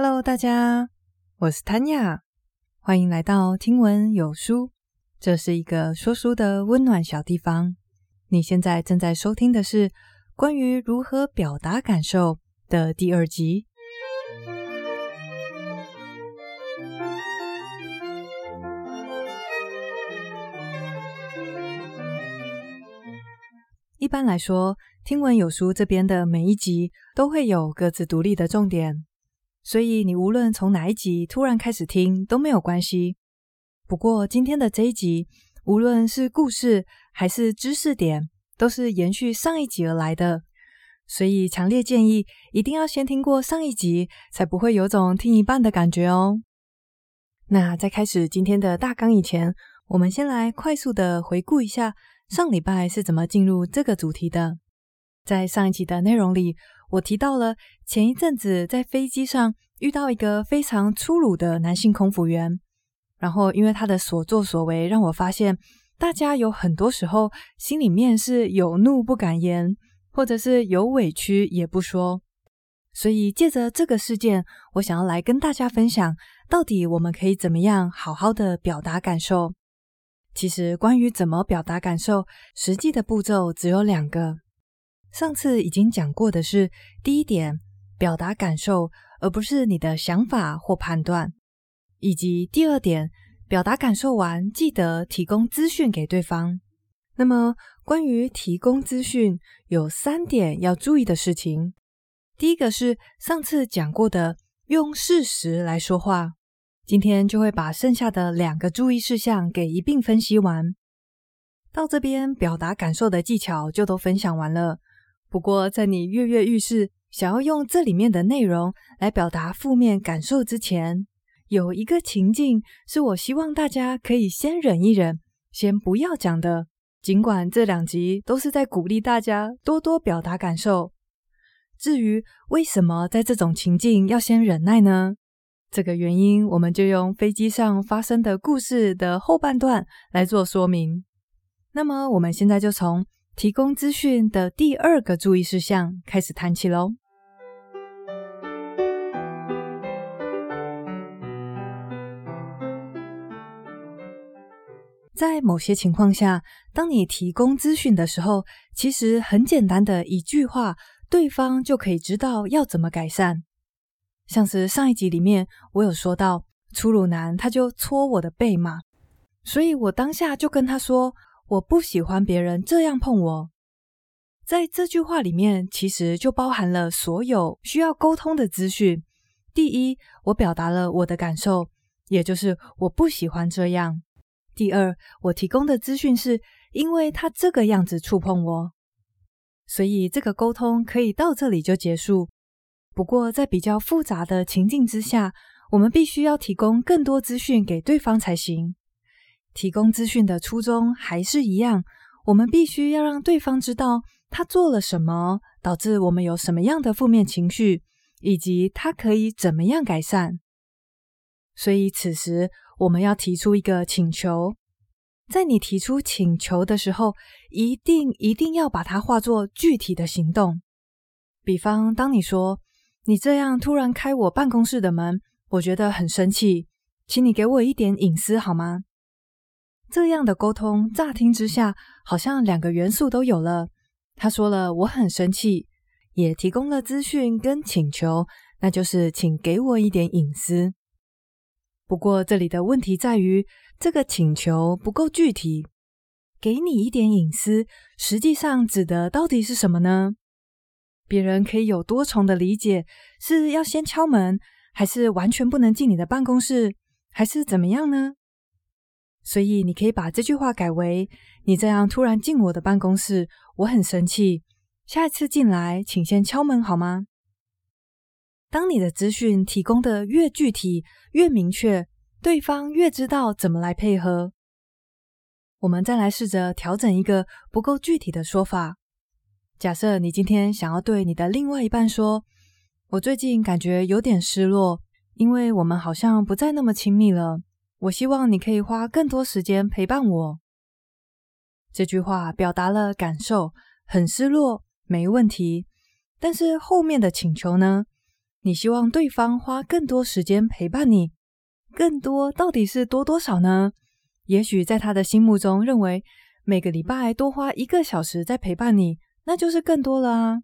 Hello，大家，我是 Tanya，欢迎来到听闻有书。这是一个说书的温暖小地方。你现在正在收听的是关于如何表达感受的第二集。一般来说，听闻有书这边的每一集都会有各自独立的重点。所以你无论从哪一集突然开始听都没有关系。不过今天的这一集，无论是故事还是知识点，都是延续上一集而来的。所以强烈建议一定要先听过上一集，才不会有种听一半的感觉哦。那在开始今天的大纲以前，我们先来快速的回顾一下上礼拜是怎么进入这个主题的。在上一集的内容里，我提到了前一阵子在飞机上遇到一个非常粗鲁的男性空服员，然后因为他的所作所为，让我发现大家有很多时候心里面是有怒不敢言，或者是有委屈也不说。所以借着这个事件，我想要来跟大家分享，到底我们可以怎么样好好的表达感受。其实关于怎么表达感受，实际的步骤只有两个。上次已经讲过的是第一点，表达感受，而不是你的想法或判断；以及第二点，表达感受完，记得提供资讯给对方。那么，关于提供资讯，有三点要注意的事情。第一个是上次讲过的，用事实来说话。今天就会把剩下的两个注意事项给一并分析完。到这边，表达感受的技巧就都分享完了。不过，在你跃跃欲试，想要用这里面的内容来表达负面感受之前，有一个情境是我希望大家可以先忍一忍，先不要讲的。尽管这两集都是在鼓励大家多多表达感受。至于为什么在这种情境要先忍耐呢？这个原因，我们就用飞机上发生的故事的后半段来做说明。那么，我们现在就从。提供资讯的第二个注意事项开始谈起喽。在某些情况下，当你提供资讯的时候，其实很简单的一句话，对方就可以知道要怎么改善。像是上一集里面我有说到，粗鲁男他就搓我的背嘛，所以我当下就跟他说。我不喜欢别人这样碰我。在这句话里面，其实就包含了所有需要沟通的资讯。第一，我表达了我的感受，也就是我不喜欢这样。第二，我提供的资讯是因为他这个样子触碰我，所以这个沟通可以到这里就结束。不过，在比较复杂的情境之下，我们必须要提供更多资讯给对方才行。提供资讯的初衷还是一样，我们必须要让对方知道他做了什么，导致我们有什么样的负面情绪，以及他可以怎么样改善。所以此时我们要提出一个请求，在你提出请求的时候，一定一定要把它化作具体的行动。比方，当你说你这样突然开我办公室的门，我觉得很生气，请你给我一点隐私好吗？这样的沟通，乍听之下好像两个元素都有了。他说了我很生气，也提供了资讯跟请求，那就是请给我一点隐私。不过这里的问题在于，这个请求不够具体。给你一点隐私，实际上指的到底是什么呢？别人可以有多重的理解，是要先敲门，还是完全不能进你的办公室，还是怎么样呢？所以你可以把这句话改为：“你这样突然进我的办公室，我很生气。下一次进来，请先敲门好吗？”当你的资讯提供的越具体、越明确，对方越知道怎么来配合。我们再来试着调整一个不够具体的说法。假设你今天想要对你的另外一半说：“我最近感觉有点失落，因为我们好像不再那么亲密了。”我希望你可以花更多时间陪伴我。这句话表达了感受，很失落，没问题。但是后面的请求呢？你希望对方花更多时间陪伴你，更多到底是多多少呢？也许在他的心目中认为，每个礼拜多花一个小时在陪伴你，那就是更多了啊。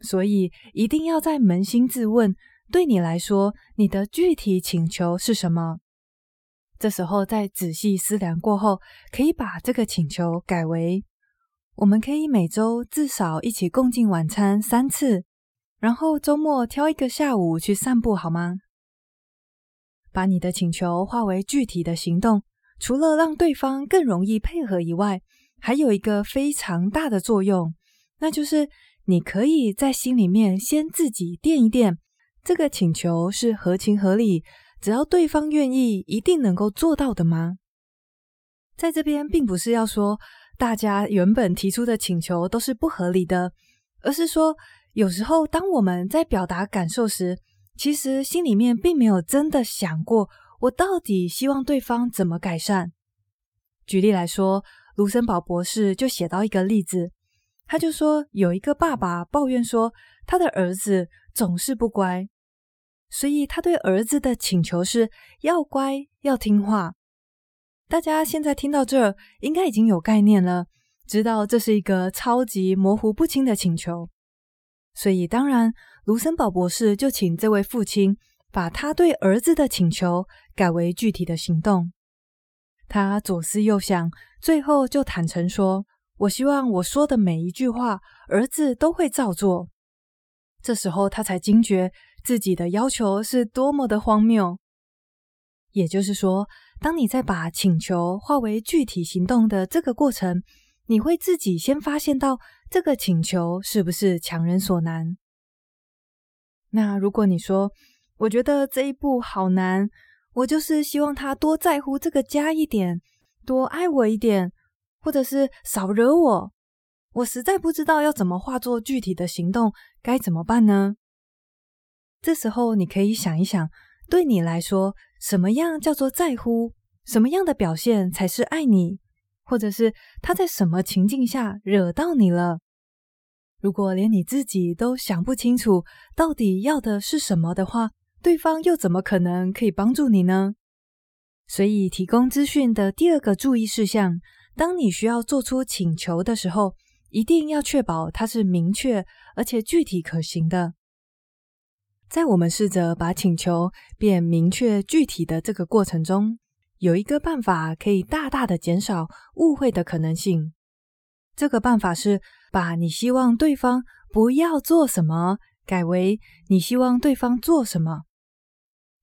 所以一定要在扪心自问，对你来说，你的具体请求是什么？这时候再仔细思量过后，可以把这个请求改为：我们可以每周至少一起共进晚餐三次，然后周末挑一个下午去散步，好吗？把你的请求化为具体的行动，除了让对方更容易配合以外，还有一个非常大的作用，那就是你可以在心里面先自己垫一垫，这个请求是合情合理。只要对方愿意，一定能够做到的吗？在这边，并不是要说大家原本提出的请求都是不合理的，而是说，有时候当我们在表达感受时，其实心里面并没有真的想过，我到底希望对方怎么改善。举例来说，卢森堡博士就写到一个例子，他就说，有一个爸爸抱怨说，他的儿子总是不乖。所以他对儿子的请求是要乖，要听话。大家现在听到这，应该已经有概念了，知道这是一个超级模糊不清的请求。所以当然，卢森堡博士就请这位父亲把他对儿子的请求改为具体的行动。他左思右想，最后就坦诚说：“我希望我说的每一句话，儿子都会照做。”这时候他才惊觉。自己的要求是多么的荒谬。也就是说，当你在把请求化为具体行动的这个过程，你会自己先发现到这个请求是不是强人所难。那如果你说，我觉得这一步好难，我就是希望他多在乎这个家一点，多爱我一点，或者是少惹我，我实在不知道要怎么化作具体的行动，该怎么办呢？这时候，你可以想一想，对你来说，什么样叫做在乎？什么样的表现才是爱你？或者是他在什么情境下惹到你了？如果连你自己都想不清楚到底要的是什么的话，对方又怎么可能可以帮助你呢？所以，提供资讯的第二个注意事项，当你需要做出请求的时候，一定要确保它是明确而且具体可行的。在我们试着把请求变明确具体的这个过程中，有一个办法可以大大的减少误会的可能性。这个办法是把你希望对方不要做什么改为你希望对方做什么，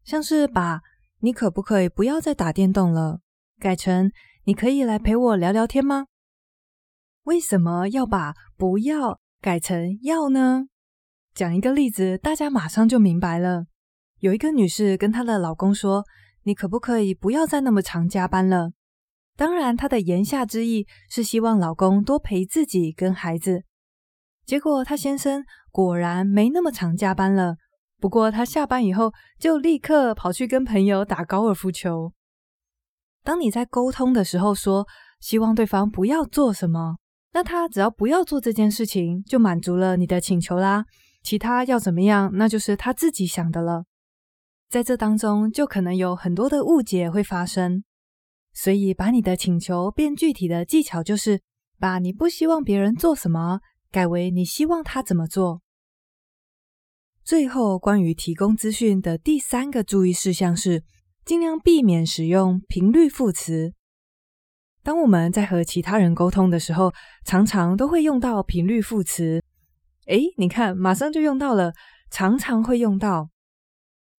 像是把你可不可以不要再打电动了改成你可以来陪我聊聊天吗？为什么要把不要改成要呢？讲一个例子，大家马上就明白了。有一个女士跟她的老公说：“你可不可以不要再那么常加班了？”当然，她的言下之意是希望老公多陪自己跟孩子。结果，她先生果然没那么常加班了。不过，他下班以后就立刻跑去跟朋友打高尔夫球。当你在沟通的时候说希望对方不要做什么，那他只要不要做这件事情，就满足了你的请求啦。其他要怎么样，那就是他自己想的了。在这当中，就可能有很多的误解会发生。所以，把你的请求变具体的技巧，就是把你不希望别人做什么，改为你希望他怎么做。最后，关于提供资讯的第三个注意事项是，尽量避免使用频率副词。当我们在和其他人沟通的时候，常常都会用到频率副词。诶，你看，马上就用到了，常常会用到。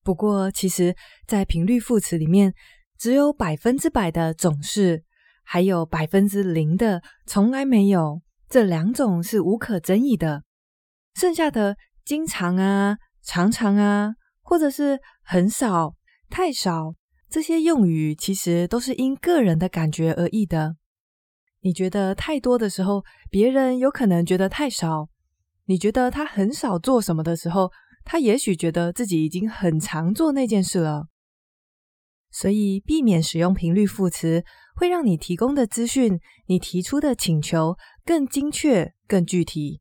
不过，其实，在频率副词里面，只有百分之百的总是，还有百分之零的从来没有，这两种是无可争议的。剩下的经常啊、常常啊，或者是很少、太少，这些用语其实都是因个人的感觉而异的。你觉得太多的时候，别人有可能觉得太少。你觉得他很少做什么的时候，他也许觉得自己已经很常做那件事了。所以，避免使用频率副词，会让你提供的资讯、你提出的请求更精确、更具体。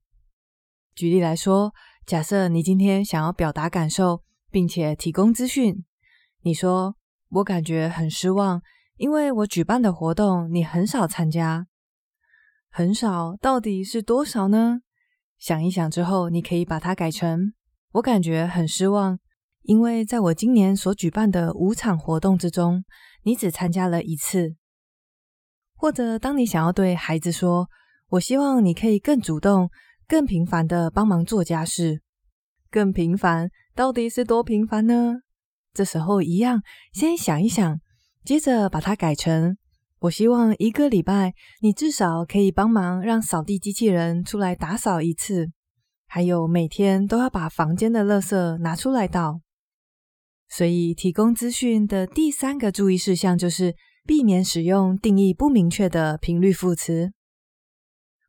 举例来说，假设你今天想要表达感受，并且提供资讯，你说：“我感觉很失望，因为我举办的活动你很少参加。”很少到底是多少呢？想一想之后，你可以把它改成：“我感觉很失望，因为在我今年所举办的五场活动之中，你只参加了一次。”或者，当你想要对孩子说：“我希望你可以更主动、更频繁地帮忙做家事。”更频繁到底是多频繁呢？这时候一样，先想一想，接着把它改成。我希望一个礼拜你至少可以帮忙让扫地机器人出来打扫一次，还有每天都要把房间的垃圾拿出来倒。所以提供资讯的第三个注意事项就是避免使用定义不明确的频率副词。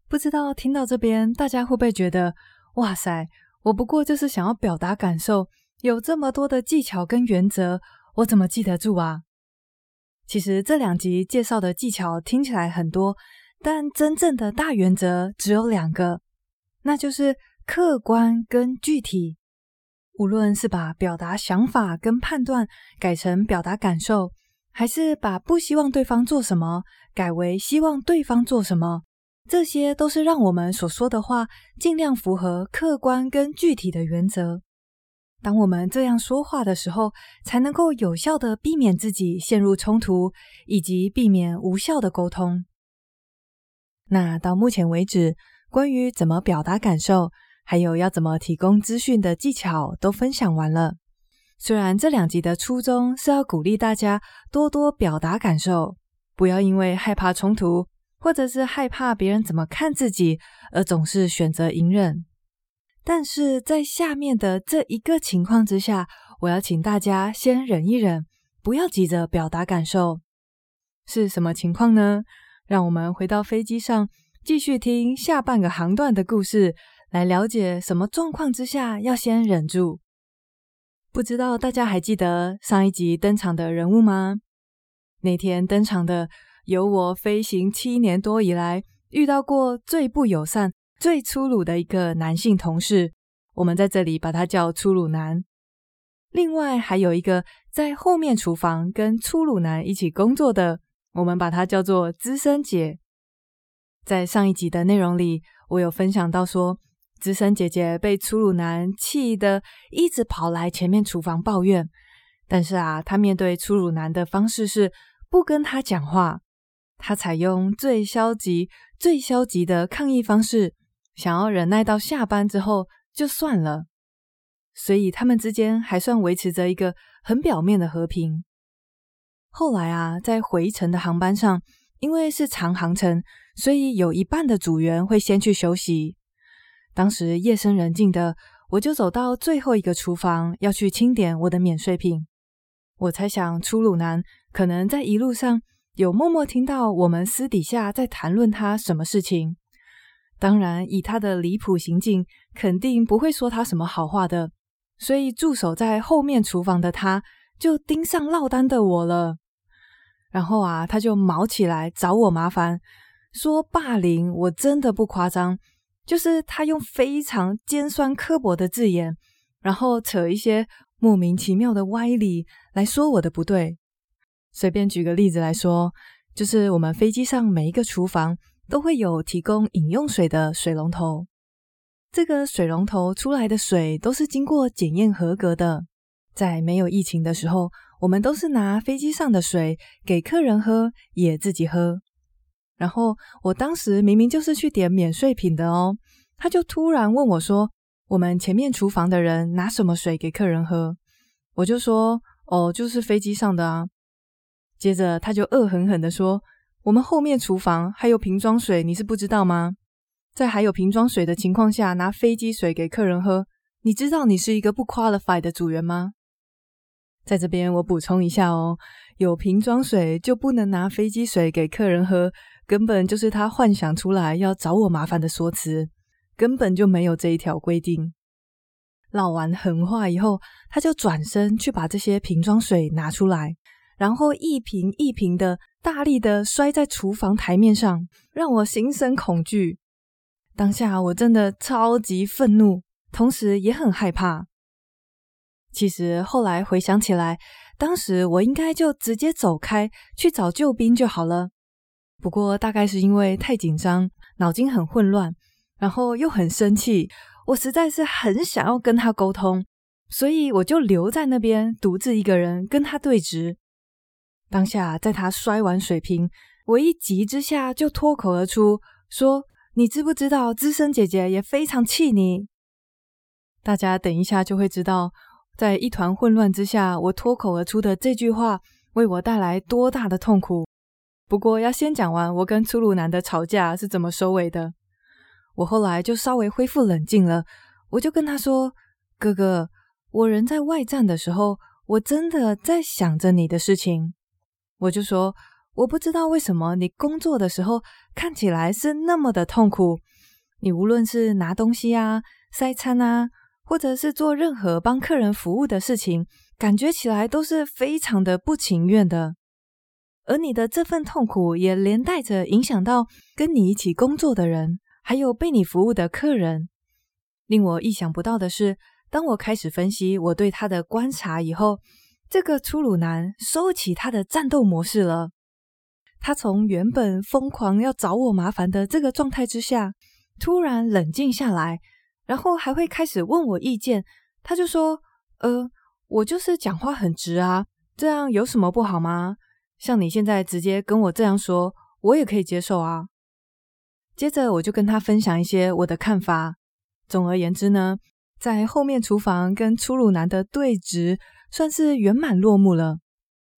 不知道听到这边大家会不会觉得，哇塞，我不过就是想要表达感受，有这么多的技巧跟原则，我怎么记得住啊？其实这两集介绍的技巧听起来很多，但真正的大原则只有两个，那就是客观跟具体。无论是把表达想法跟判断改成表达感受，还是把不希望对方做什么改为希望对方做什么，这些都是让我们所说的话尽量符合客观跟具体的原则。当我们这样说话的时候，才能够有效地避免自己陷入冲突，以及避免无效的沟通。那到目前为止，关于怎么表达感受，还有要怎么提供资讯的技巧，都分享完了。虽然这两集的初衷是要鼓励大家多多表达感受，不要因为害怕冲突，或者是害怕别人怎么看自己，而总是选择隐忍。但是在下面的这一个情况之下，我要请大家先忍一忍，不要急着表达感受。是什么情况呢？让我们回到飞机上，继续听下半个航段的故事，来了解什么状况之下要先忍住。不知道大家还记得上一集登场的人物吗？那天登场的有我飞行七年多以来遇到过最不友善。最粗鲁的一个男性同事，我们在这里把他叫粗鲁男。另外还有一个在后面厨房跟粗鲁男一起工作的，我们把他叫做资深姐。在上一集的内容里，我有分享到说，资深姐姐被粗鲁男气得一直跑来前面厨房抱怨，但是啊，她面对粗鲁男的方式是不跟他讲话，她采用最消极、最消极的抗议方式。想要忍耐到下班之后就算了，所以他们之间还算维持着一个很表面的和平。后来啊，在回程的航班上，因为是长航程，所以有一半的组员会先去休息。当时夜深人静的，我就走到最后一个厨房，要去清点我的免税品。我猜想粗鲁男可能在一路上有默默听到我们私底下在谈论他什么事情。当然，以他的离谱行径，肯定不会说他什么好话的。所以驻守在后面厨房的他，就盯上落单的我了。然后啊，他就毛起来找我麻烦，说霸凌我真的不夸张，就是他用非常尖酸刻薄的字眼，然后扯一些莫名其妙的歪理来说我的不对。随便举个例子来说，就是我们飞机上每一个厨房。都会有提供饮用水的水龙头，这个水龙头出来的水都是经过检验合格的。在没有疫情的时候，我们都是拿飞机上的水给客人喝，也自己喝。然后我当时明明就是去点免税品的哦，他就突然问我说：“我们前面厨房的人拿什么水给客人喝？”我就说：“哦，就是飞机上的啊。”接着他就恶狠狠的说。我们后面厨房还有瓶装水，你是不知道吗？在还有瓶装水的情况下拿飞机水给客人喝，你知道你是一个不 qualified 的组员吗？在这边我补充一下哦，有瓶装水就不能拿飞机水给客人喝，根本就是他幻想出来要找我麻烦的说辞，根本就没有这一条规定。唠完狠话以后，他就转身去把这些瓶装水拿出来。然后一瓶一瓶的大力的摔在厨房台面上，让我心生恐惧。当下我真的超级愤怒，同时也很害怕。其实后来回想起来，当时我应该就直接走开去找救兵就好了。不过大概是因为太紧张，脑筋很混乱，然后又很生气，我实在是很想要跟他沟通，所以我就留在那边，独自一个人跟他对峙。当下在他摔完水瓶，我一急之下就脱口而出说：“你知不知道资深姐姐也非常气你？”大家等一下就会知道。在一团混乱之下，我脱口而出的这句话为我带来多大的痛苦。不过，要先讲完我跟粗鲁男的吵架是怎么收尾的。我后来就稍微恢复冷静了，我就跟他说：“哥哥，我人在外站的时候，我真的在想着你的事情。我就说，我不知道为什么你工作的时候看起来是那么的痛苦。你无论是拿东西啊、塞餐啊。”或者是做任何帮客人服务的事情，感觉起来都是非常的不情愿的。而你的这份痛苦也连带着影响到跟你一起工作的人，还有被你服务的客人。令我意想不到的是，当我开始分析我对他的观察以后，这个粗鲁男收起他的战斗模式了。他从原本疯狂要找我麻烦的这个状态之下，突然冷静下来。然后还会开始问我意见，他就说：“呃，我就是讲话很直啊，这样有什么不好吗？像你现在直接跟我这样说，我也可以接受啊。”接着我就跟他分享一些我的看法。总而言之呢，在后面厨房跟粗鲁男的对峙算是圆满落幕了。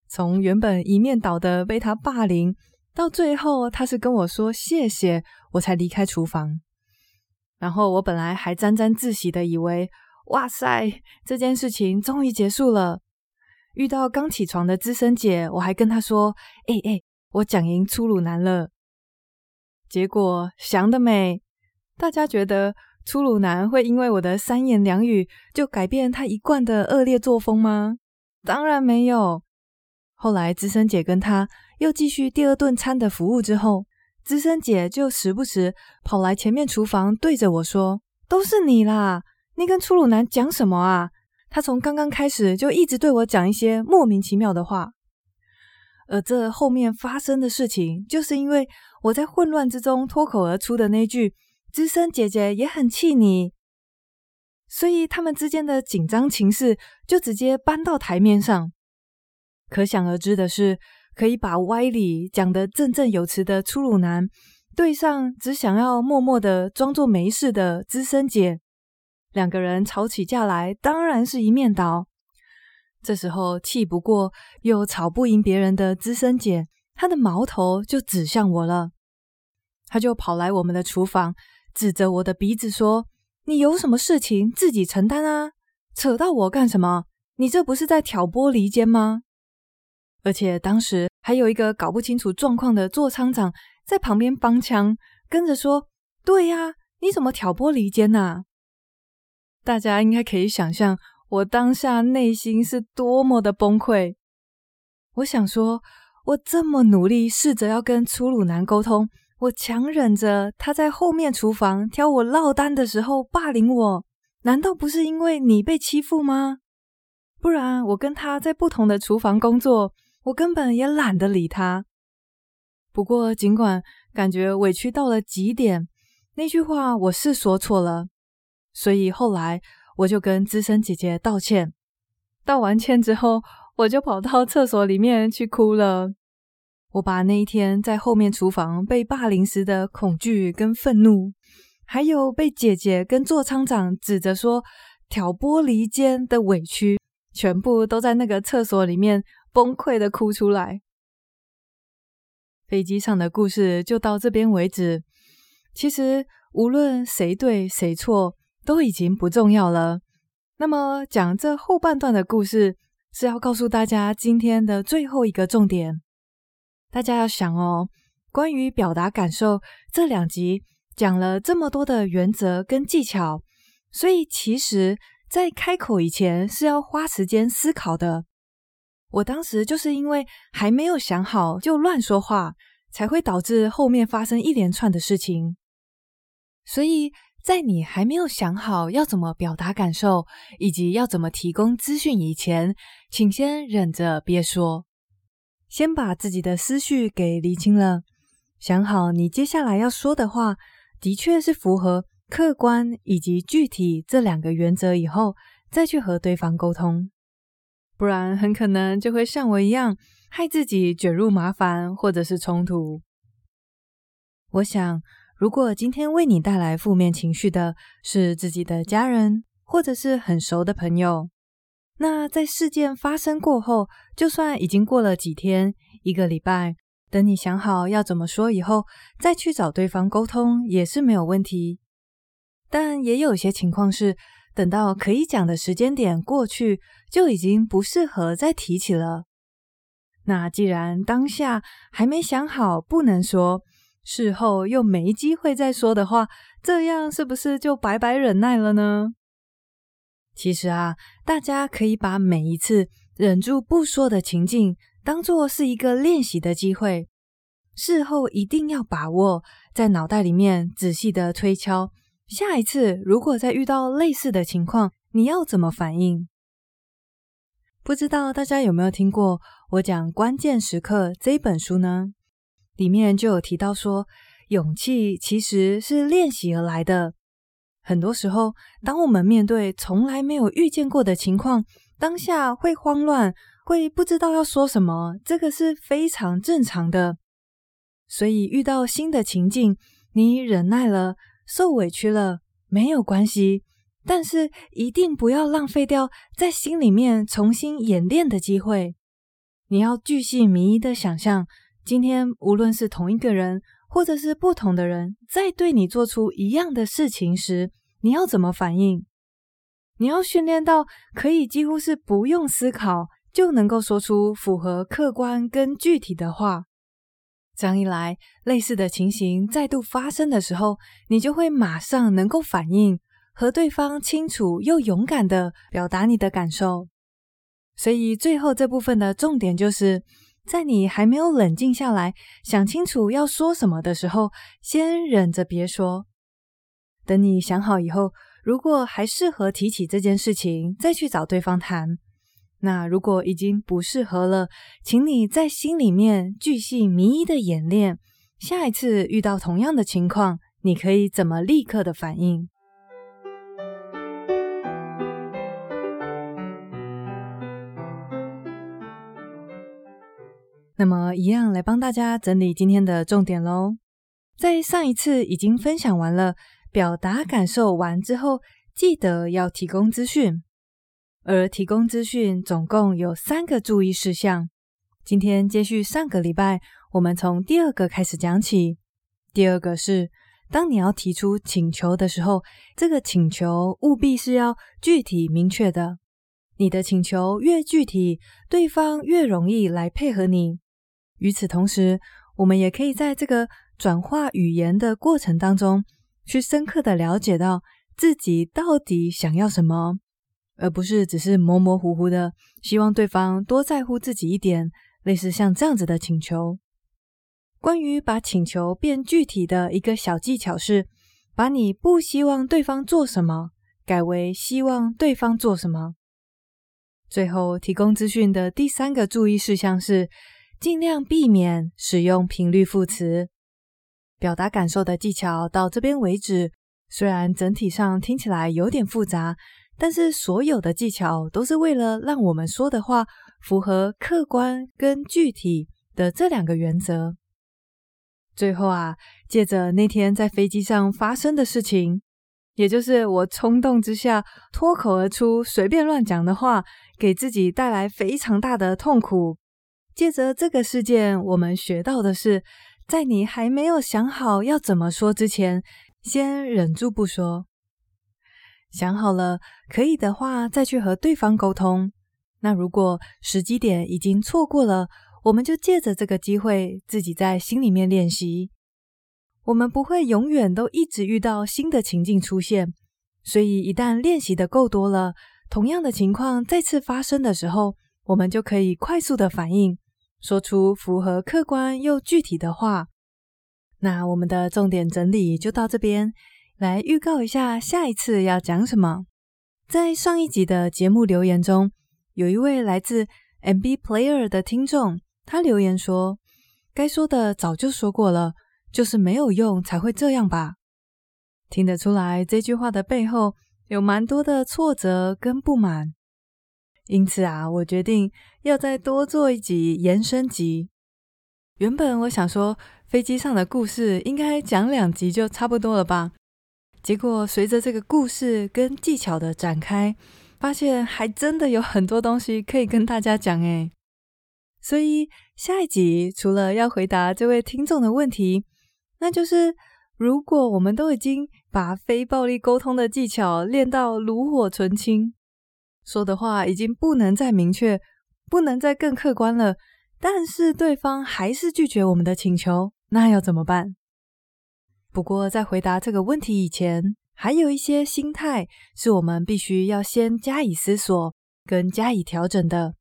从原本一面倒的被他霸凌，到最后他是跟我说谢谢，我才离开厨房。然后我本来还沾沾自喜的以为，哇塞，这件事情终于结束了。遇到刚起床的资深姐，我还跟她说：“哎哎，我讲赢粗鲁男了。”结果想得美，大家觉得粗鲁男会因为我的三言两语就改变他一贯的恶劣作风吗？当然没有。后来资深姐跟他又继续第二顿餐的服务之后。资深姐就时不时跑来前面厨房，对着我说：“都是你啦，你跟粗鲁男讲什么啊？”他从刚刚开始就一直对我讲一些莫名其妙的话。而这后面发生的事情，就是因为我在混乱之中脱口而出的那句“资深姐姐也很气你”，所以他们之间的紧张情势就直接搬到台面上。可想而知的是。可以把歪理讲得振振有词的粗鲁男，对上只想要默默的装作没事的资深姐，两个人吵起架来，当然是一面倒。这时候气不过又吵不赢别人的资深姐，她的矛头就指向我了，她就跑来我们的厨房，指着我的鼻子说：“你有什么事情自己承担啊，扯到我干什么？你这不是在挑拨离间吗？”而且当时还有一个搞不清楚状况的座舱长在旁边帮腔，跟着说：“对呀，你怎么挑拨离间呐？”大家应该可以想象我当下内心是多么的崩溃。我想说，我这么努力试着要跟粗鲁男沟通，我强忍着他在后面厨房挑我落单的时候霸凌我，难道不是因为你被欺负吗？不然我跟他在不同的厨房工作。我根本也懒得理他。不过，尽管感觉委屈到了极点，那句话我是说错了，所以后来我就跟资深姐姐道歉。道完歉之后，我就跑到厕所里面去哭了。我把那一天在后面厨房被霸凌时的恐惧跟愤怒，还有被姐姐跟座舱长指着说挑拨离间的委屈，全部都在那个厕所里面。崩溃的哭出来。飞机上的故事就到这边为止。其实无论谁对谁错，都已经不重要了。那么讲这后半段的故事，是要告诉大家今天的最后一个重点。大家要想哦，关于表达感受，这两集讲了这么多的原则跟技巧，所以其实在开口以前是要花时间思考的。我当时就是因为还没有想好就乱说话，才会导致后面发生一连串的事情。所以在你还没有想好要怎么表达感受，以及要怎么提供资讯以前，请先忍着别说，先把自己的思绪给厘清了，想好你接下来要说的话，的确是符合客观以及具体这两个原则以后，再去和对方沟通，不然很可能就会像我一样，害自己卷入麻烦或者是冲突。我想。如果今天为你带来负面情绪的是自己的家人，或者是很熟的朋友，那在事件发生过后，就算已经过了几天、一个礼拜，等你想好要怎么说以后，再去找对方沟通也是没有问题。但也有些情况是，等到可以讲的时间点过去，就已经不适合再提起了。那既然当下还没想好，不能说。事后又没机会再说的话，这样是不是就白白忍耐了呢？其实啊，大家可以把每一次忍住不说的情境当做是一个练习的机会，事后一定要把握，在脑袋里面仔细的推敲，下一次如果再遇到类似的情况，你要怎么反应？不知道大家有没有听过我讲《关键时刻》这本书呢？里面就有提到说，勇气其实是练习而来的。很多时候，当我们面对从来没有遇见过的情况，当下会慌乱，会不知道要说什么，这个是非常正常的。所以，遇到新的情境，你忍耐了，受委屈了，没有关系，但是一定不要浪费掉在心里面重新演练的机会。你要巨细靡遗的想象。今天无论是同一个人，或者是不同的人，在对你做出一样的事情时，你要怎么反应？你要训练到可以几乎是不用思考就能够说出符合客观跟具体的话。这样一来，类似的情形再度发生的时候，你就会马上能够反应，和对方清楚又勇敢的表达你的感受。所以最后这部分的重点就是。在你还没有冷静下来，想清楚要说什么的时候，先忍着别说。等你想好以后，如果还适合提起这件事情，再去找对方谈。那如果已经不适合了，请你在心里面巨细靡遗的演练，下一次遇到同样的情况，你可以怎么立刻的反应。那么，一样来帮大家整理今天的重点喽。在上一次已经分享完了，表达感受完之后，记得要提供资讯。而提供资讯总共有三个注意事项。今天接续上个礼拜，我们从第二个开始讲起。第二个是，当你要提出请求的时候，这个请求务必是要具体明确的。你的请求越具体，对方越容易来配合你。与此同时，我们也可以在这个转化语言的过程当中，去深刻的了解到自己到底想要什么，而不是只是模模糊糊的希望对方多在乎自己一点，类似像这样子的请求。关于把请求变具体的一个小技巧是，把你不希望对方做什么，改为希望对方做什么。最后，提供资讯的第三个注意事项是，尽量避免使用频率副词。表达感受的技巧到这边为止，虽然整体上听起来有点复杂，但是所有的技巧都是为了让我们说的话符合客观跟具体的这两个原则。最后啊，借着那天在飞机上发生的事情，也就是我冲动之下脱口而出随便乱讲的话，给自己带来非常大的痛苦。借着这个事件，我们学到的是，在你还没有想好要怎么说之前，先忍住不说。想好了，可以的话再去和对方沟通。那如果时机点已经错过了，我们就借着这个机会，自己在心里面练习。我们不会永远都一直遇到新的情境出现，所以一旦练习的够多了，同样的情况再次发生的时候，我们就可以快速的反应。说出符合客观又具体的话。那我们的重点整理就到这边，来预告一下下一次要讲什么。在上一集的节目留言中，有一位来自 MB Player 的听众，他留言说：“该说的早就说过了，就是没有用才会这样吧。”听得出来，这句话的背后有蛮多的挫折跟不满。因此啊，我决定要再多做一集延伸集。原本我想说，飞机上的故事应该讲两集就差不多了吧。结果随着这个故事跟技巧的展开，发现还真的有很多东西可以跟大家讲诶。所以下一集除了要回答这位听众的问题，那就是如果我们都已经把非暴力沟通的技巧练到炉火纯青。说的话已经不能再明确，不能再更客观了，但是对方还是拒绝我们的请求，那要怎么办？不过在回答这个问题以前，还有一些心态是我们必须要先加以思索跟加以调整的。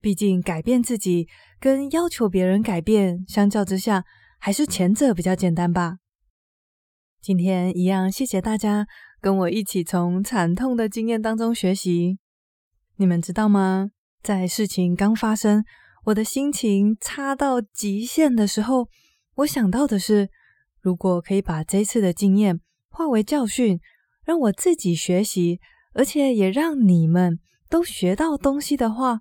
毕竟改变自己跟要求别人改变，相较之下，还是前者比较简单吧。今天一样，谢谢大家。跟我一起从惨痛的经验当中学习。你们知道吗？在事情刚发生，我的心情差到极限的时候，我想到的是，如果可以把这次的经验化为教训，让我自己学习，而且也让你们都学到东西的话，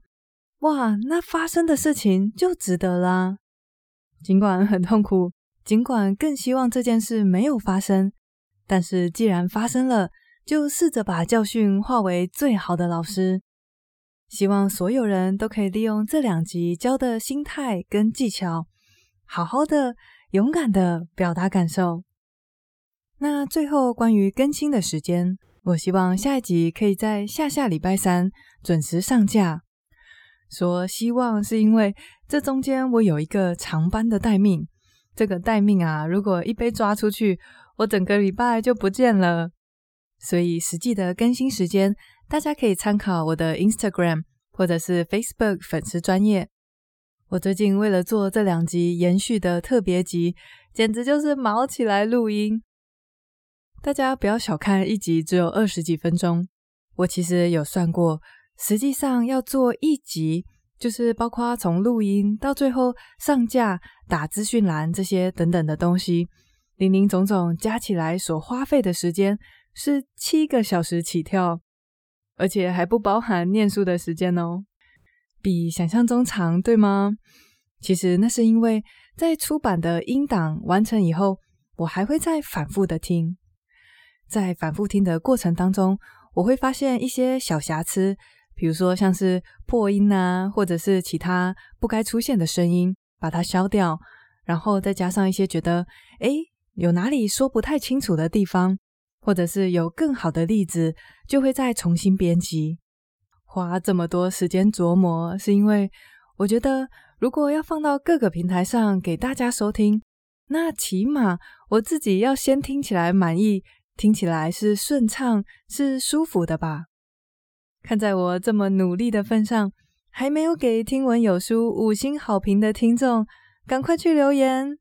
哇，那发生的事情就值得啦。尽管很痛苦，尽管更希望这件事没有发生。但是既然发生了，就试着把教训化为最好的老师。希望所有人都可以利用这两集教的心态跟技巧，好好的、勇敢的表达感受。那最后关于更新的时间，我希望下一集可以在下下礼拜三准时上架。说希望是因为这中间我有一个长班的待命，这个待命啊，如果一被抓出去。我整个礼拜就不见了，所以实际的更新时间，大家可以参考我的 Instagram 或者是 Facebook 粉丝专业。我最近为了做这两集延续的特别集，简直就是毛起来录音。大家不要小看一集只有二十几分钟，我其实有算过，实际上要做一集，就是包括从录音到最后上架、打资讯栏这些等等的东西。林林总总加起来所花费的时间是七个小时起跳，而且还不包含念书的时间哦，比想象中长，对吗？其实那是因为在出版的音档完成以后，我还会再反复的听，在反复听的过程当中，我会发现一些小瑕疵，比如说像是破音啊，或者是其他不该出现的声音，把它消掉，然后再加上一些觉得，诶。有哪里说不太清楚的地方，或者是有更好的例子，就会再重新编辑。花这么多时间琢磨，是因为我觉得，如果要放到各个平台上给大家收听，那起码我自己要先听起来满意，听起来是顺畅、是舒服的吧。看在我这么努力的份上，还没有给听闻有书五星好评的听众，赶快去留言。